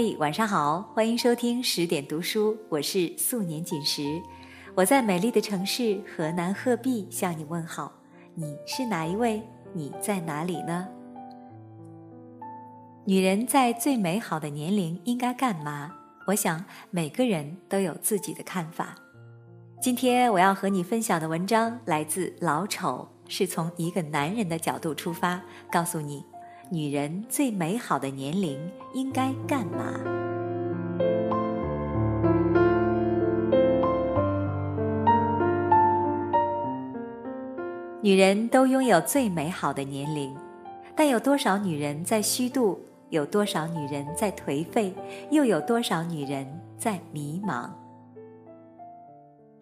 嘿，晚上好，欢迎收听十点读书，我是素年锦时，我在美丽的城市河南鹤壁向你问好。你是哪一位？你在哪里呢？女人在最美好的年龄应该干嘛？我想每个人都有自己的看法。今天我要和你分享的文章来自老丑，是从一个男人的角度出发，告诉你。女人最美好的年龄应该干嘛？女人都拥有最美好的年龄，但有多少女人在虚度？有多少女人在颓废？又有多少女人在迷茫？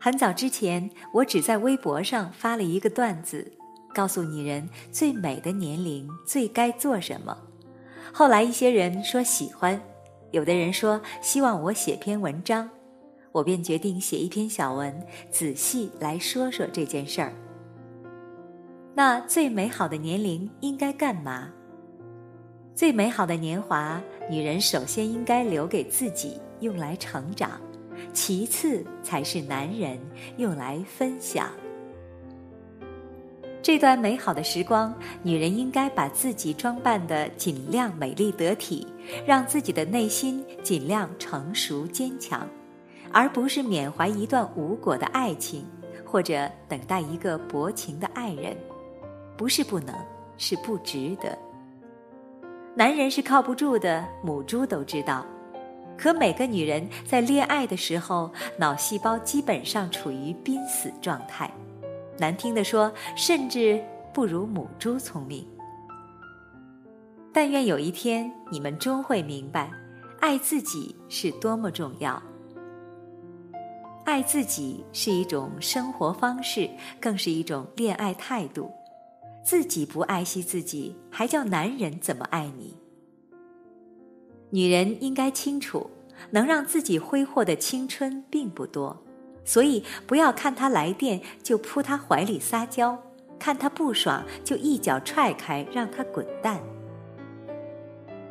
很早之前，我只在微博上发了一个段子。告诉女人最美的年龄最该做什么。后来一些人说喜欢，有的人说希望我写篇文章，我便决定写一篇小文，仔细来说说这件事儿。那最美好的年龄应该干嘛？最美好的年华，女人首先应该留给自己用来成长，其次才是男人用来分享。这段美好的时光，女人应该把自己装扮的尽量美丽得体，让自己的内心尽量成熟坚强，而不是缅怀一段无果的爱情，或者等待一个薄情的爱人。不是不能，是不值得。男人是靠不住的，母猪都知道。可每个女人在恋爱的时候，脑细胞基本上处于濒死状态。难听的说，甚至不如母猪聪明。但愿有一天，你们终会明白，爱自己是多么重要。爱自己是一种生活方式，更是一种恋爱态度。自己不爱惜自己，还叫男人怎么爱你？女人应该清楚，能让自己挥霍的青春并不多。所以，不要看他来电就扑他怀里撒娇，看他不爽就一脚踹开，让他滚蛋。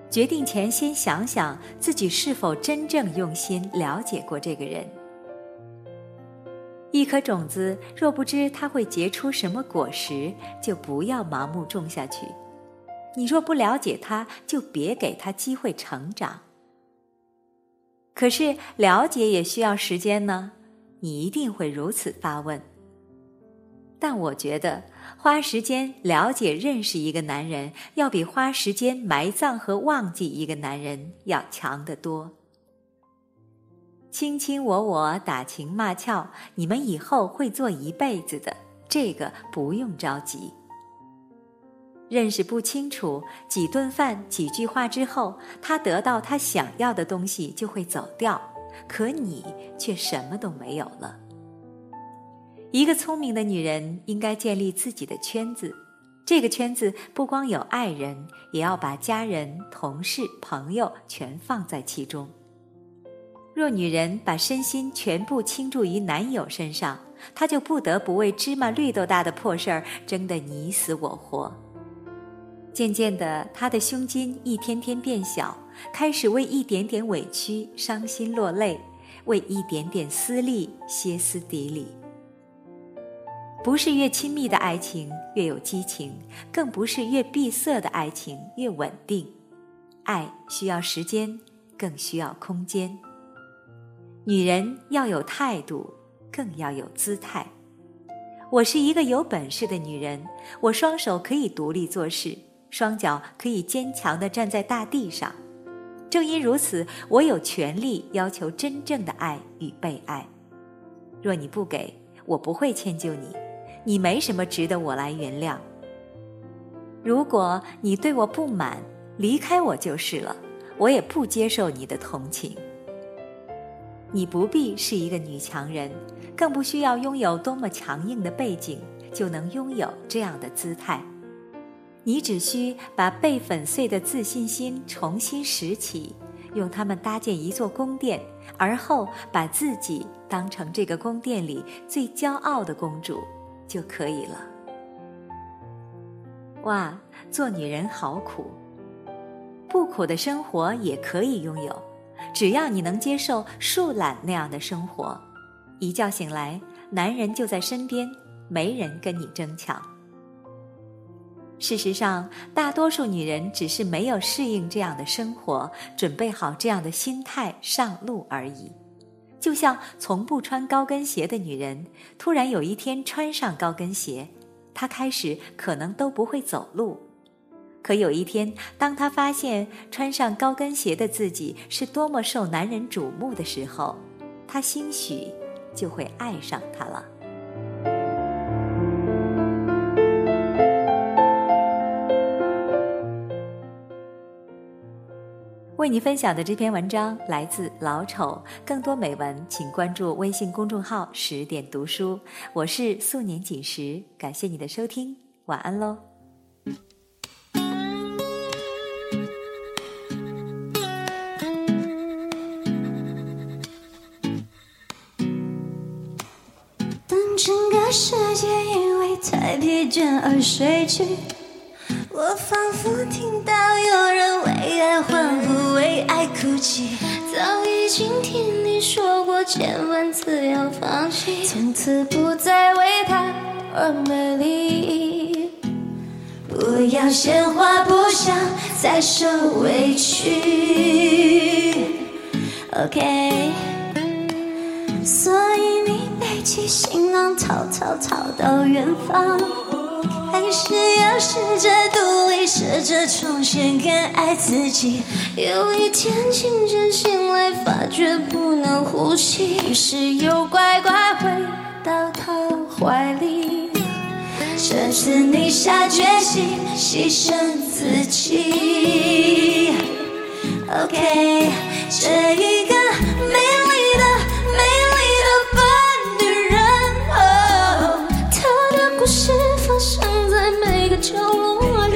决定前先想想自己是否真正用心了解过这个人。一颗种子若不知它会结出什么果实，就不要盲目种下去。你若不了解它，就别给它机会成长。可是了解也需要时间呢。你一定会如此发问，但我觉得花时间了解认识一个男人，要比花时间埋葬和忘记一个男人要强得多。卿卿我我打情骂俏，你们以后会做一辈子的，这个不用着急。认识不清楚，几顿饭几句话之后，他得到他想要的东西就会走掉。可你却什么都没有了。一个聪明的女人应该建立自己的圈子，这个圈子不光有爱人，也要把家人、同事、朋友全放在其中。若女人把身心全部倾注于男友身上，她就不得不为芝麻绿豆大的破事儿争得你死我活。渐渐的，她的胸襟一天天变小。开始为一点点委屈伤心落泪，为一点点私利歇斯底里。不是越亲密的爱情越有激情，更不是越闭塞的爱情越稳定。爱需要时间，更需要空间。女人要有态度，更要有姿态。我是一个有本事的女人，我双手可以独立做事，双脚可以坚强地站在大地上。正因如此，我有权利要求真正的爱与被爱。若你不给，我不会迁就你，你没什么值得我来原谅。如果你对我不满，离开我就是了，我也不接受你的同情。你不必是一个女强人，更不需要拥有多么强硬的背景，就能拥有这样的姿态。你只需把被粉碎的自信心重新拾起，用它们搭建一座宫殿，而后把自己当成这个宫殿里最骄傲的公主就可以了。哇，做女人好苦，不苦的生活也可以拥有，只要你能接受树懒那样的生活，一觉醒来，男人就在身边，没人跟你争抢。事实上，大多数女人只是没有适应这样的生活，准备好这样的心态上路而已。就像从不穿高跟鞋的女人，突然有一天穿上高跟鞋，她开始可能都不会走路。可有一天，当她发现穿上高跟鞋的自己是多么受男人瞩目的时候，她兴许就会爱上他了。为你分享的这篇文章来自老丑，更多美文请关注微信公众号“十点读书”。我是素年锦时，感谢你的收听，晚安喽。当整个世界因为太疲倦而睡去。我仿佛听到有人为爱欢呼，为爱哭泣。早已经听你说过千万次要放弃，从此不再为他而美丽。不要鲜花，不想再受委屈。OK，所以你背起行囊，逃逃逃到远方。还是要试着独立，试着重新更爱自己。有一天清晨醒来，发觉不能呼吸，于是又乖乖回到他怀里。这次你下决心牺牲自己。OK，这一个美丽的、美丽的笨女人，哦，她的故事发生。角落里，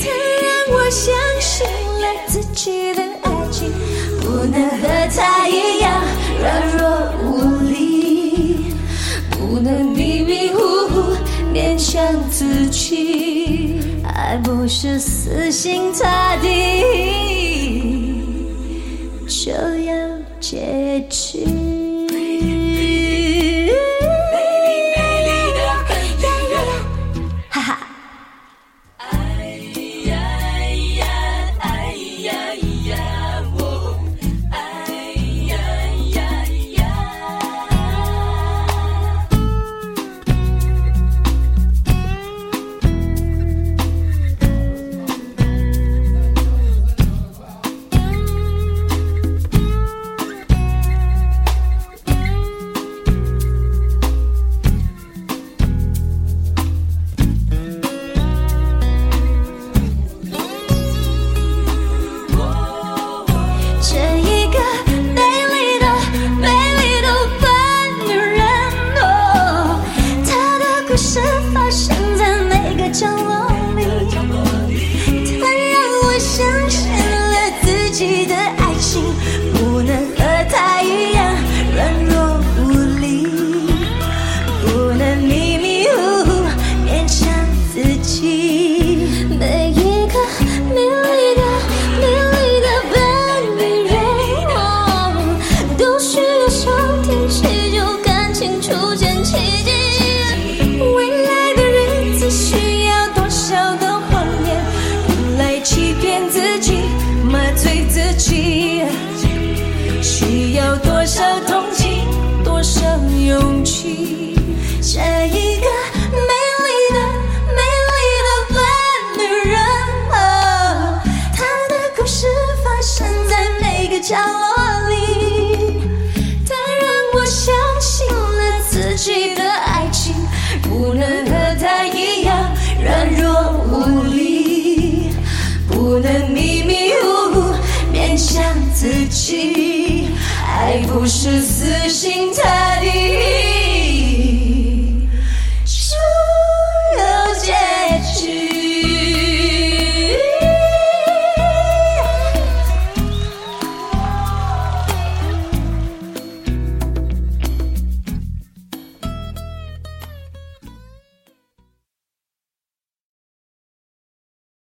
他让我相信了自己的爱情，不能和他一样软弱无力，不能迷迷糊糊勉强自己，爱不是死心塌地就要结局。should 写一个。